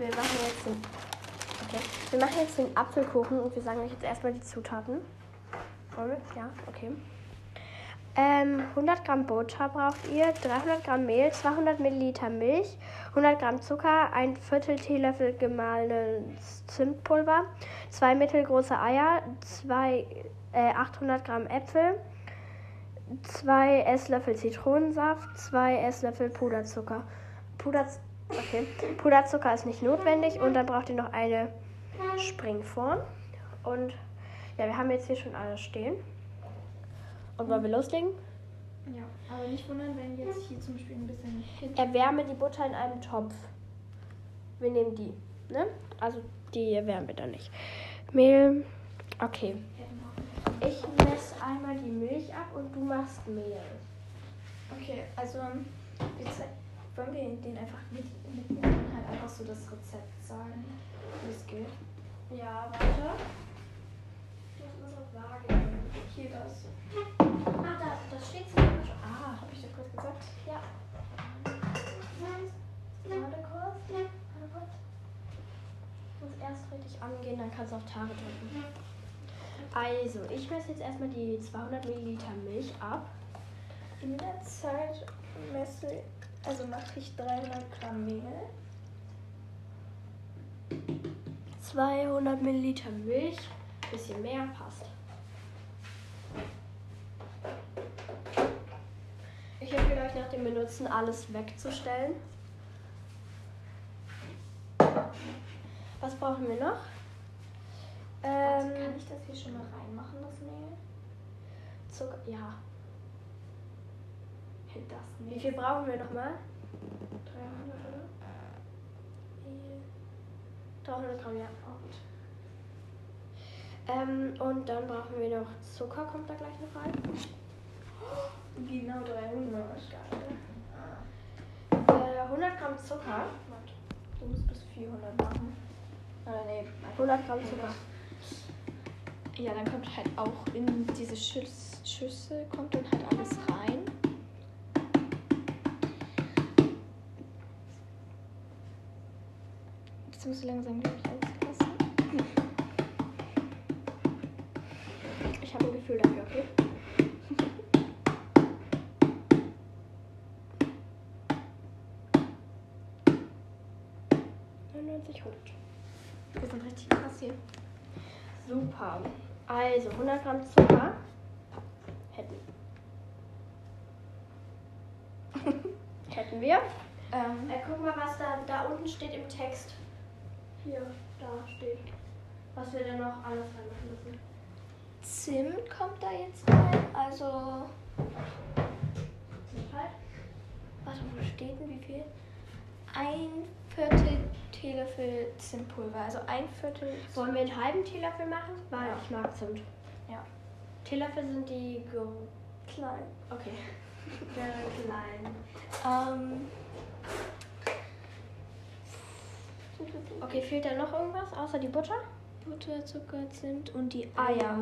wir machen jetzt den. Okay. Wir machen jetzt den Apfelkuchen und wir sagen euch jetzt erstmal die Zutaten. Oder? Ja, okay. Ähm, 100 Gramm Butter braucht ihr, 300 Gramm Mehl, 200 Milliliter Milch, 100 Gramm Zucker, ein Viertel Teelöffel gemahlenes Zimtpulver, zwei mittelgroße Eier, zwei, äh, 800 Gramm Äpfel, zwei Esslöffel Zitronensaft, zwei Esslöffel Puderzucker. Puder, okay. Puderzucker ist nicht notwendig und dann braucht ihr noch eine Springform. Und ja, wir haben jetzt hier schon alles stehen. Und wollen wir loslegen? Ja, aber nicht wundern, wenn jetzt hier zum Beispiel ein bisschen. Erwärme die Butter in einem Topf. Wir nehmen die, ne? Also die erwärmen wir dann nicht. Mehl, okay. Ich messe einmal die Milch ab und du machst Mehl. Okay, also wir zei- wollen wir den einfach mit, mitnehmen und halt einfach so das Rezept sagen, wie es geht. Ja, warte. Ich muss unsere Waage. Hier das. Ah, da, das steht so. Ah, habe ich dir kurz gesagt? Ja. Warte kurz. Warte kurz. Ich muss erst richtig angehen, dann kannst du auf Tage drücken. Also, ich messe jetzt erstmal die 200 Milliliter Milch ab. In der Zeit messe, also mache ich 300 Gramm Mehl. 200 Milliliter Milch. Bisschen mehr passt. Ich empfehle euch nach dem Benutzen alles wegzustellen. Was brauchen wir noch? Ähm, kann ich das hier schon mal reinmachen, das Mehl? Zucker, ja. Hey, das Wie Mehl. viel brauchen wir nochmal? 300, oder? 300 Gramm, ja. Und, ähm, und dann brauchen wir noch Zucker, kommt da gleich noch rein. Genau 300. Äh, 100 Gramm Zucker. Warte, Du musst bis 400 machen. Oder nee, 100 Gramm Zucker. Ja, dann kommt halt auch in diese Schüss Schüssel kommt dann halt alles rein. Du langsam gleich auslassen. Ich habe ein Gefühl dafür, okay? Wir sind richtig krass hier. Super. Also 100 Gramm Zucker hätten. hätten wir. Ähm, Äh, guck mal, was da, da unten steht im Text. Hier, da steht. Was wir denn noch alles reinmachen müssen. Zimt kommt da jetzt rein. Also, Sind halt. warte, wo steht denn wie viel? Ein Viertel Teelöffel Zimtpulver. Also ein Viertel. Wollen wir einen halben Teelöffel machen? Weil Ja. ich mag Zimt. Ja. Teelöffel sind die Klein. Okay. Sehr klein. Ähm, Okay, fehlt da noch irgendwas außer die Butter? Butter, Zucker, Zimt und die Eier.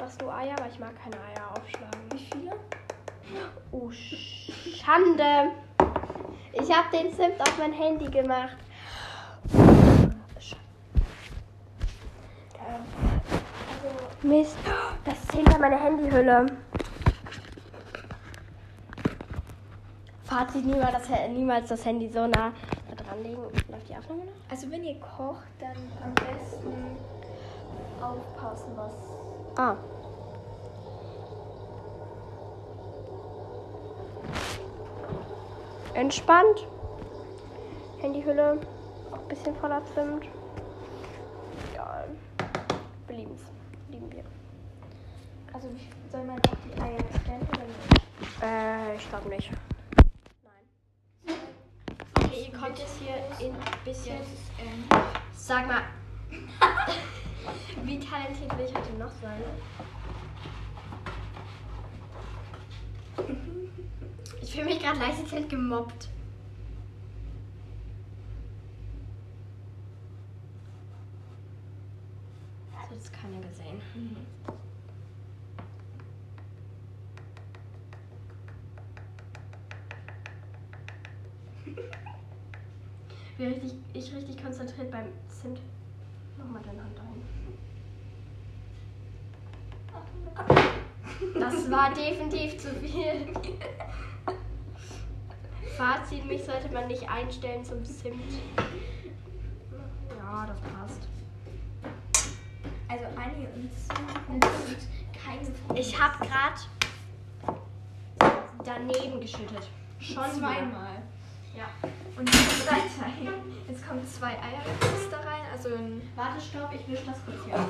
Machst du Eier? Aber ich mag keine Eier aufschlagen. Wie viele? Oh, Schande. Ich habe den Zimt auf mein Handy gemacht. Mist. Das ist hinter meiner Handyhülle. Fazit, niemals das, niemals das Handy so nah da dran legen. Läuft die Aufnahme noch? also wenn ihr kocht, dann am besten aufpassen, was. Ah. Entspannt. Handyhülle. Auch ein bisschen voller Zimt. Ja. Wir lieben es. Lieben wir. Also wie, soll man auch die Eier trennen oder nicht? Äh, ich glaube nicht. Kommt jetzt hier in ein bisschen. ähm, Sag mal. Wie talentiert will ich heute noch sein? Ich fühle mich gerade leicht gemobbt. Das hat jetzt keiner gesehen. Wie richtig, ich richtig konzentriert beim Zimt. Mach mal deine Hand dahin. Das war definitiv zu viel. Fazit, mich sollte man nicht einstellen zum Zimt. Ja, das passt. Also Anni und Zimt keine. Ich habe gerade daneben geschüttet. Schon wieder. zweimal. Ja. Und jetzt drei Teile. Jetzt kommen zwei Eierküste rein, also ein. Warte, stopp, ich wisch das kurz hier auf.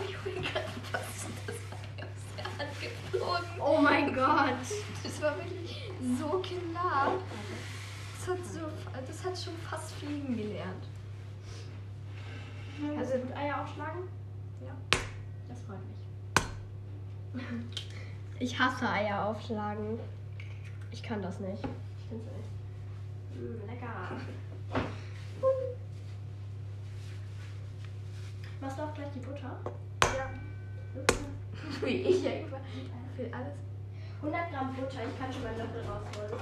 Was ist das? Aus der Hand geflogen. Oh mein Gott. Das war wirklich so klar. Das hat, so, das hat schon fast fliegen gelernt. Also gut Eier aufschlagen? Ja. Das freut mich. Ich hasse Eier aufschlagen. Ich kann das nicht. Ich find's nicht. Mm, lecker. Machst du auch gleich die Butter? Ja. Wie ich ja über für alles. 100 Gramm Butter, ich kann schon meinen Löffel rausholen.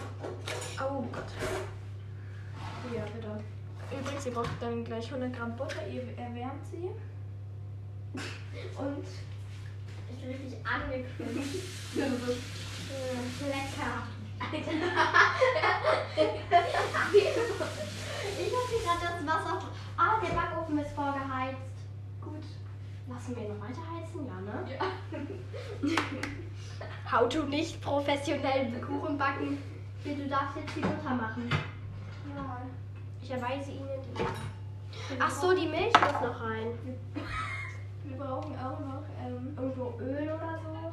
Oh Gott. Hier, bitte. Übrigens, ihr braucht dann gleich 100 Gramm Butter. Ihr erwärmt sie. Und ich bin richtig angekündigt. Lecker. Ich habe hier gerade das Wasser. Ah, der Backofen ist vorgeheizt. Gut. Lassen wir ihn noch weiter heizen? Ja, ne? Ja. How to nicht professionell Kuchen backen. Bitte, du darfst jetzt die Butter machen. Ja. Ich erweise Ihnen die. Ach so, die Milch muss noch rein. Wir brauchen auch noch. Ähm, Irgendwo Öl oder so.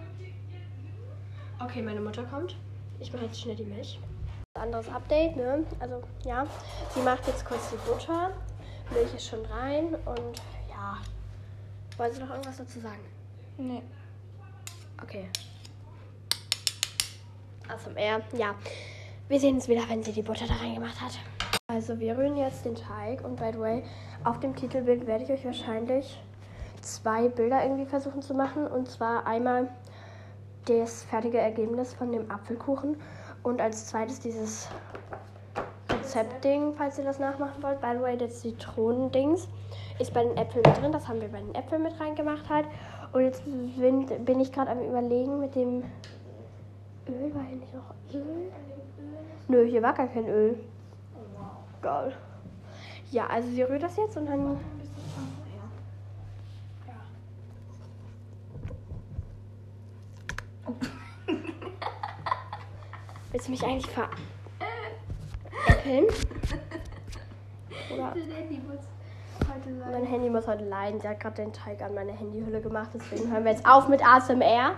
Okay, meine Mutter kommt. Ich mache jetzt schnell die Milch. Anderes Update, ne? Also, ja. Sie macht jetzt kurz die Butter. Milch ist schon rein und ja. Wollen Sie noch irgendwas dazu sagen? nee. Okay. ASMR, ja. Wir sehen uns wieder, wenn sie die Butter da reingemacht hat. Also wir rühren jetzt den Teig und by the way, auf dem Titelbild werde ich euch wahrscheinlich zwei Bilder irgendwie versuchen zu machen. Und zwar einmal das fertige Ergebnis von dem Apfelkuchen und als zweites dieses Rezeptding, falls ihr das nachmachen wollt. By the way, das Zitronendings ist bei den Äpfeln mit drin. Das haben wir bei den Äpfeln mit reingemacht halt. Und jetzt bin, bin ich gerade am überlegen mit dem Öl. War hier nicht noch Öl? Nö, hier war gar kein Öl. Geil. Ja, also sie rührt das jetzt und dann. Ein bisschen Shampoo, ja. Willst du mich eigentlich veräppeln? Oder? Mein. Handy muss heute leiden. Sie hat gerade den Teig an meine Handyhülle gemacht. Deswegen hören wir jetzt auf mit ASMR.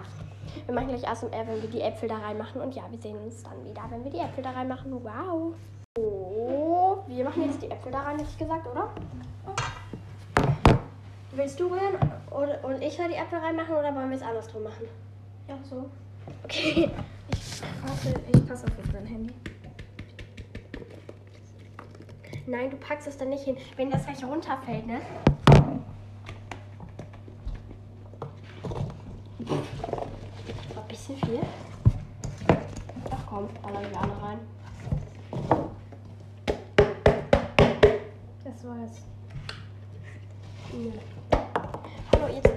Wir machen gleich ASMR, wenn wir die Äpfel da reinmachen. Und ja, wir sehen uns dann wieder, wenn wir die Äpfel da reinmachen. Wow. Oh, wir machen jetzt die Äpfel da rein, hätte ich gesagt, oder? Willst du rühren oder, und ich soll die Äpfel reinmachen oder wollen wir es andersrum machen? Ja, so. Okay. Ich passe, ich passe auf dein Handy. Nein, du packst es dann nicht hin, wenn das gleich runterfällt, ne? War ein bisschen viel. Ach komm, ballern wir alle rein. Das war's. Nö. Hallo, jetzt.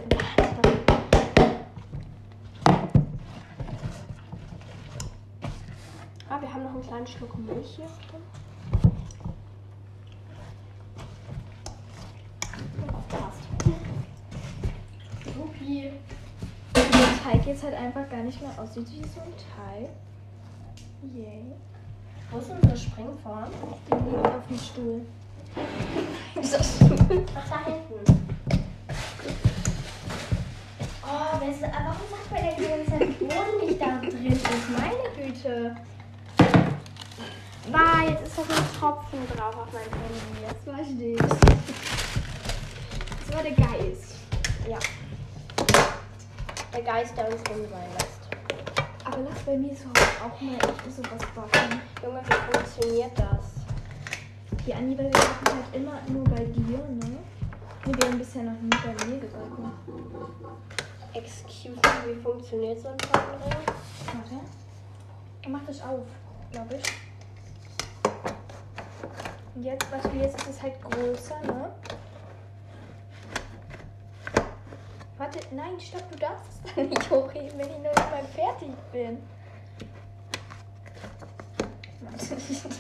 Ah, wir haben noch einen kleinen Schluck Milch hier drin. Passt. Supi. Der Teig jetzt halt einfach gar nicht mehr aussieht wie so ein Teig. Yay. Wo ist unsere Springform? Die liegt auf dem Stuhl. Ach, da hinten. Oh, warum sagt man denn die ganze Zeit, Boden nicht da drin ist? Meine Güte. Bah, jetzt ist doch ein Tropfen drauf auf meinem Handy. Das war ich Das war der Geist. Ja. Der Geist, der uns drin sein lässt. Aber lass bei mir so auch mal echt sowas backen. Junge, wie funktioniert das? Die Anni, weil wir backen halt immer nur bei dir, ne? Wir haben bisher noch nie bei mir gebacken. Excuse me, wie funktioniert so ein Tortenring? Warte. Er macht das auf, glaube ich. Jetzt, was jetzt ist es halt größer, ne? Warte, nein, stopp, du darfst es dann nicht hochheben, wenn ich noch nicht mal fertig bin.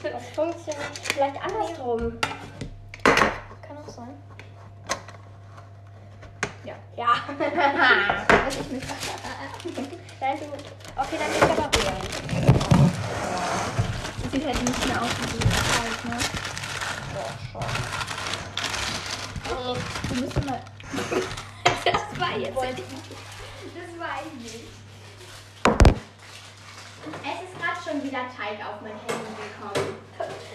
Das funktioniert vielleicht andersrum. Kann auch sein. Ja. Ja. Also ich mich Nein, du- okay, dann ist aber höher. Sieht halt nicht mehr aus wie so kalt, ne? Oh, Du musst mal. Das war jetzt. Das war ich nicht. Es ist gerade schon wieder Teig auf mein Handy gekommen.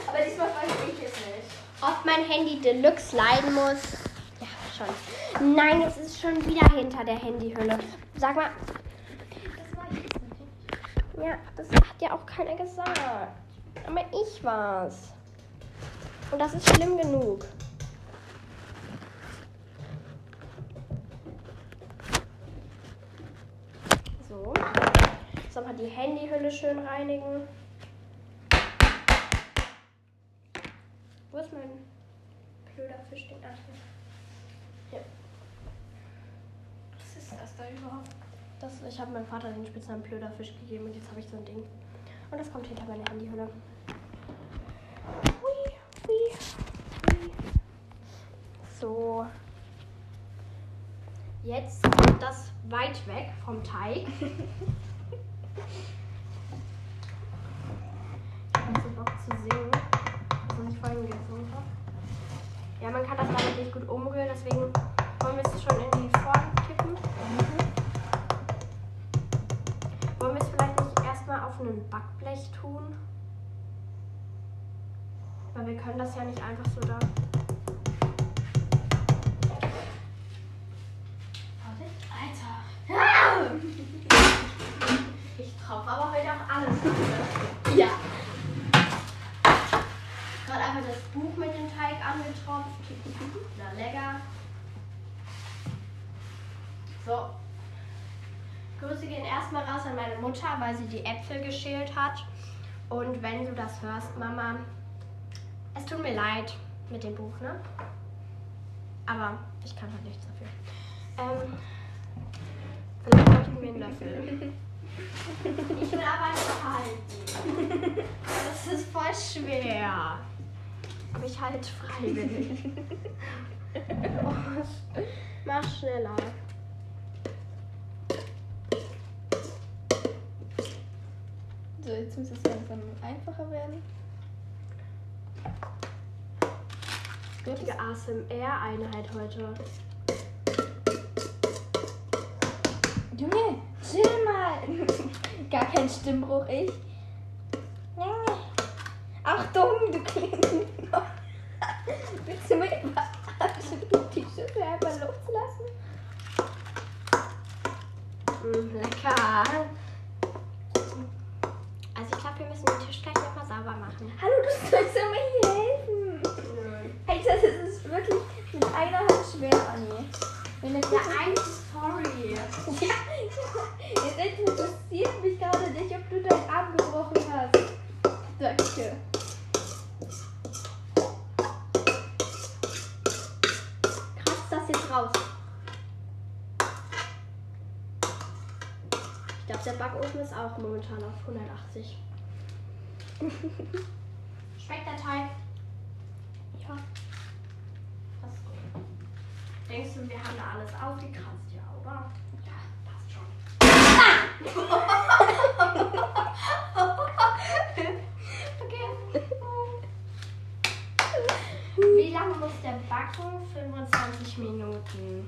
Aber diesmal weiß ich es nicht. Ob mein Handy Deluxe leiden muss? Ja, schon. Nein, es ist schon wieder hinter der Handyhülle. Sag mal, Das war ich jetzt nicht. ja, das hat ja auch keiner gesagt. Aber ich war's. Und das ist schlimm genug. So. Jetzt nochmal die Handyhülle schön reinigen. Wo ist mein blöder Fischding? Ach, hier. Was ist das da überhaupt? Das, ich habe meinem Vater den Spitznamen blöder Fisch gegeben und jetzt habe ich so ein Ding. Und das kommt hinter meine Handyhülle. Hui, hui, hui. So. Jetzt kommt das weit weg vom Teig. ich habe so Bock zu singen. Was ich vorhin gesungen habe. Ja, man kann das damit nicht gut umrühren, deswegen wollen wir es schon in die Form kippen. Wollen wir es vielleicht nicht erstmal auf ein Backblech tun? Weil wir können das ja nicht einfach so da. Erstmal raus an meine Mutter, weil sie die Äpfel geschält hat. Und wenn du das hörst, Mama, es tut mir leid mit dem Buch, ne? Aber ich kann halt nichts dafür. Ähm, vielleicht bräuchten wir einen Löffel. Ich will aber nicht halten. Das ist voll schwer. Aber ich halte freiwillig. Oh, mach schneller. So, jetzt muss es langsam einfacher werden. Richtige ASMR-Einheit heute. Junge, chill mal. Gar kein Stimmbruch, ich. Achtung, du klingst. Willst du mich verarschen, die Schüssel einfach loslassen? Mm, lecker. Glaube, wir müssen den Tisch gleich nochmal sauber machen. Hallo, du sollst mir hier helfen. Alter, das ist wirklich mit einer Hand schwer, Anni. Wenn der Ja, eigentlich sorry. Ja, jetzt interessiert mich gerade nicht, ob du deinen Arm gebrochen hast. Danke. Kratz das jetzt raus. Ich glaube, der Backofen ist auch momentan auf 180. Schmeckt der Teig? Ja. Das ist gut. Denkst du, wir haben da alles aufgekratzt? Ja, oder? Ja, passt schon. okay. Wie lange muss der backen? 25 Minuten.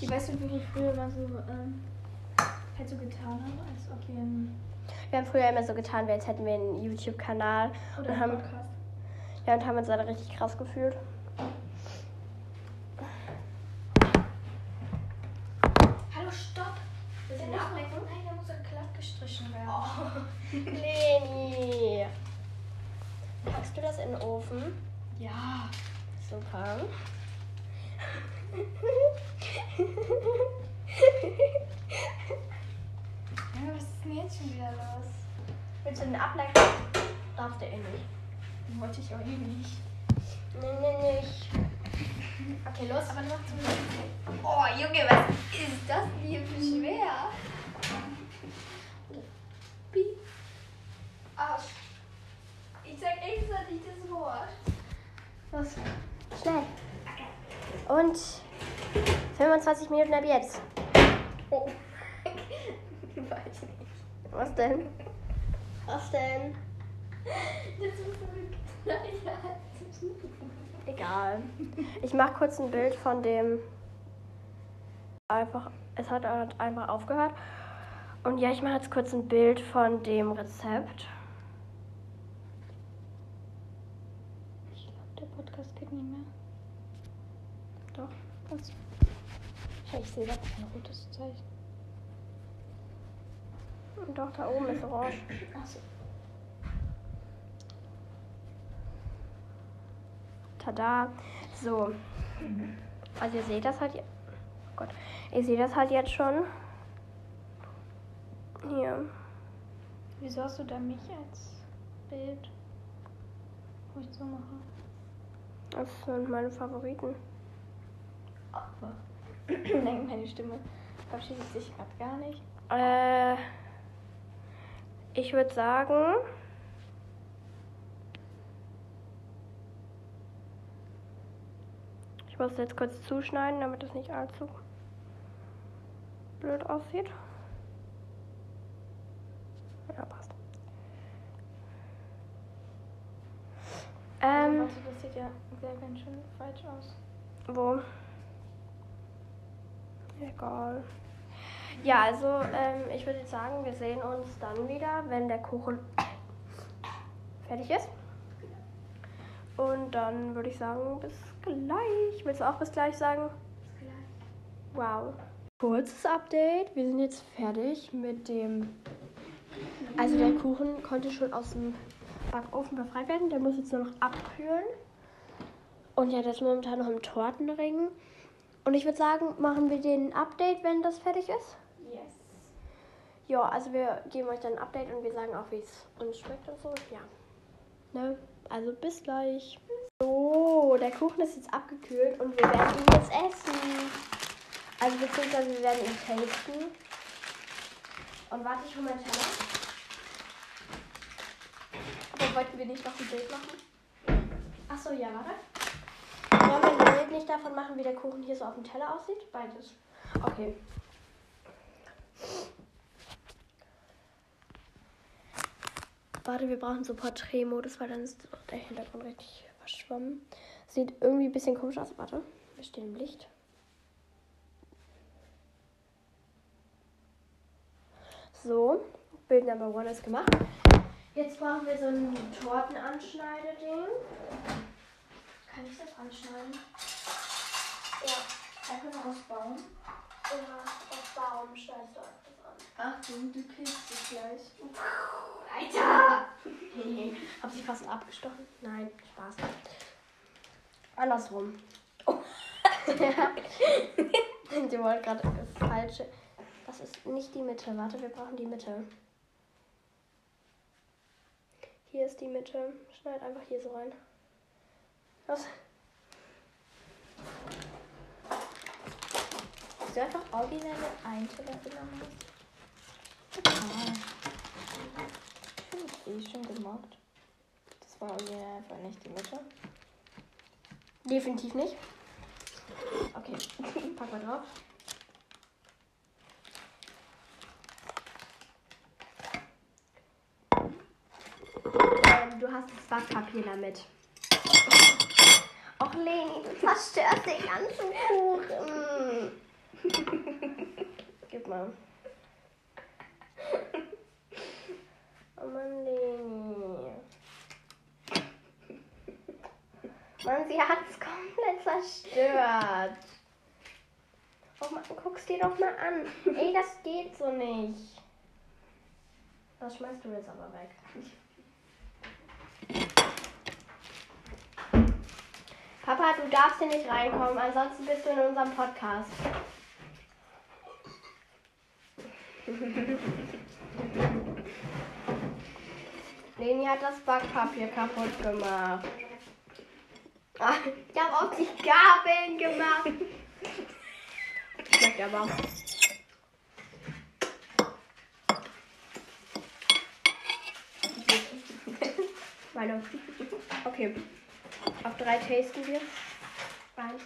Ich weiß nicht, wie wir früher mal so, ähm, halt so getan haben, als ob einen, Wir haben früher immer so getan, wie als hätten wir einen YouTube-Kanal oder und haben, Podcast. ja, und haben uns alle richtig krass gefühlt. Hallo, stopp! Muss ablecken? noch- Nein, der muss doch glatt gestrichen werden. Oh, Leni. Packst du das in den Ofen? Ja. Super. Denn jetzt schon wieder los? Willst du den ablecken? Darfst du eh nicht. Wollte ich auch eh nicht. Nee, nee, nicht. Okay, los, aber noch zum Oh, Junge, was ist das hier für schwer? Bi. Arsch. Ich sag extra nicht das Wort. Los. Schnell. Und 25 Minuten ab jetzt. Oh. Weiß nicht. Was denn? Was denn? Das ist verrückt. Naja. Egal. Ich mache kurz ein Bild von dem. Einfach. Es hat einfach aufgehört. Und ja, ich mache jetzt kurz ein Bild von dem Rezept. Ich glaube, der Podcast geht nicht mehr. Doch. Was? Ich sehe da kein rotes Zeichen. Und doch, da oben ist orange. Achso. Tada. So. Also ihr seht das halt. je- Oh Gott. Ihr seht das halt jetzt schon. Hier. Wieso hast du da mich als Bild? Wo ich so mache? Das sind meine Favoriten. Aber. Nein, meine Stimme verabschiedet sich gerade gar nicht. Äh, ich würde sagen. Ich muss jetzt kurz zuschneiden, damit es nicht allzu blöd aussieht. Ja, passt. Ähm, Warte, das sieht ja sehr ganz schön falsch aus. wo? Egal. Ja, also ähm, ich würde jetzt sagen, wir sehen uns dann wieder, wenn der Kuchen fertig ist. Und dann würde ich sagen, bis gleich. Willst du auch bis gleich sagen? Wow. Kurzes Update. Wir sind jetzt fertig mit dem. Also der Kuchen konnte schon aus dem Backofen befreit werden. Der muss jetzt nur noch abkühlen. Und ja, das ist momentan noch im Tortenring. Und ich würde sagen, machen wir den Update, wenn das fertig ist. Yes. Ja, also wir geben euch dann ein Update und wir sagen auch, wie es uns schmeckt und so. Ja. Ne? Also bis gleich. So, der Kuchen ist jetzt abgekühlt und wir werden ihn jetzt essen. Also beziehungsweise wir werden ihn tasten. Und warte, ich hole meinen Teller. Aber wollten wir nicht noch ein Bild machen? Achso, ja, warte. Nicht davon machen, wie der Kuchen hier so auf dem Teller aussieht? Beides. Okay. Warte, wir brauchen so Porträtmodus, weil dann ist der Hintergrund richtig verschwommen. Sieht irgendwie ein bisschen komisch aus. Warte, wir stehen im Licht. So, Bild Number One ist gemacht. Jetzt brauchen wir so ein Tortenanschneideding. Kann ich das anschneiden? Ja, Einfach ausbauen. ja, auf Baum schneidest du einfach das an. Achtung, du kriegst es gleich. Alter! Hab sie fast abgestochen? Nein, Spaß. Andersrum. Oh. Die wollte gerade das falsche. Das ist nicht die Mitte. Warte, wir brauchen die Mitte. Hier ist die Mitte. Schneid einfach hier so rein. Was? Hast du einfach originelle Einteller genommen? Ah. Okay, schon gemacht. Das war original einfach nicht die Mitte. Definitiv nicht. Okay, pack mal drauf. Ähm, du hast das Backpapier damit. Leni, du zerstörst den ganzen Kuchen. Gib mal. Oh Mann, Leni. Mann, sie hat es komplett zerstört. Oh Mann, guck's dir doch mal an. Ey, das geht so nicht. Das schmeißt du jetzt aber weg. Papa, du darfst hier nicht reinkommen, ansonsten bist du in unserem Podcast. Leni hat das Backpapier kaputt gemacht. Ah, Ich habe auch die Gabeln gemacht. Schmeckt aber. Meine. Okay. Auf drei tasten wir. Eins.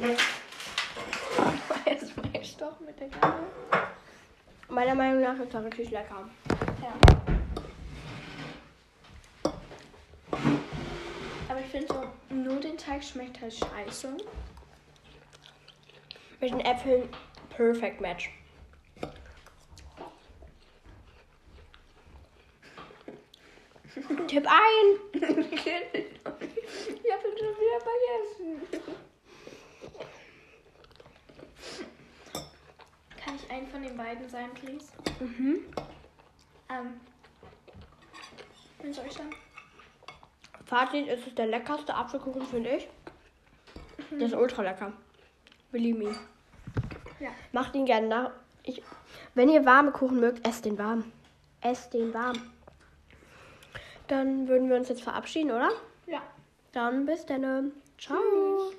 Jetzt weißt doch mit der Gabel. Meiner Meinung nach ist er richtig lecker. Ja. Aber ich finde so, nur den Teig schmeckt halt scheiße. Mit den Äpfeln perfect match. Tipp ein! ich habe ihn schon wieder vergessen. Kann ich einen von den beiden sein, please? Mhm. Ähm. Wen soll ich sagen? Fazit, es ist der leckerste Apfelkuchen, finde ich. Der ist ultra lecker. Believe me. Ja. Macht ihn gerne nach. Ich, wenn ihr warme Kuchen mögt, esst den warm. Esst den warm. Dann würden wir uns jetzt verabschieden, oder? Ja. Dann bis dann. Ciao. Tschüss.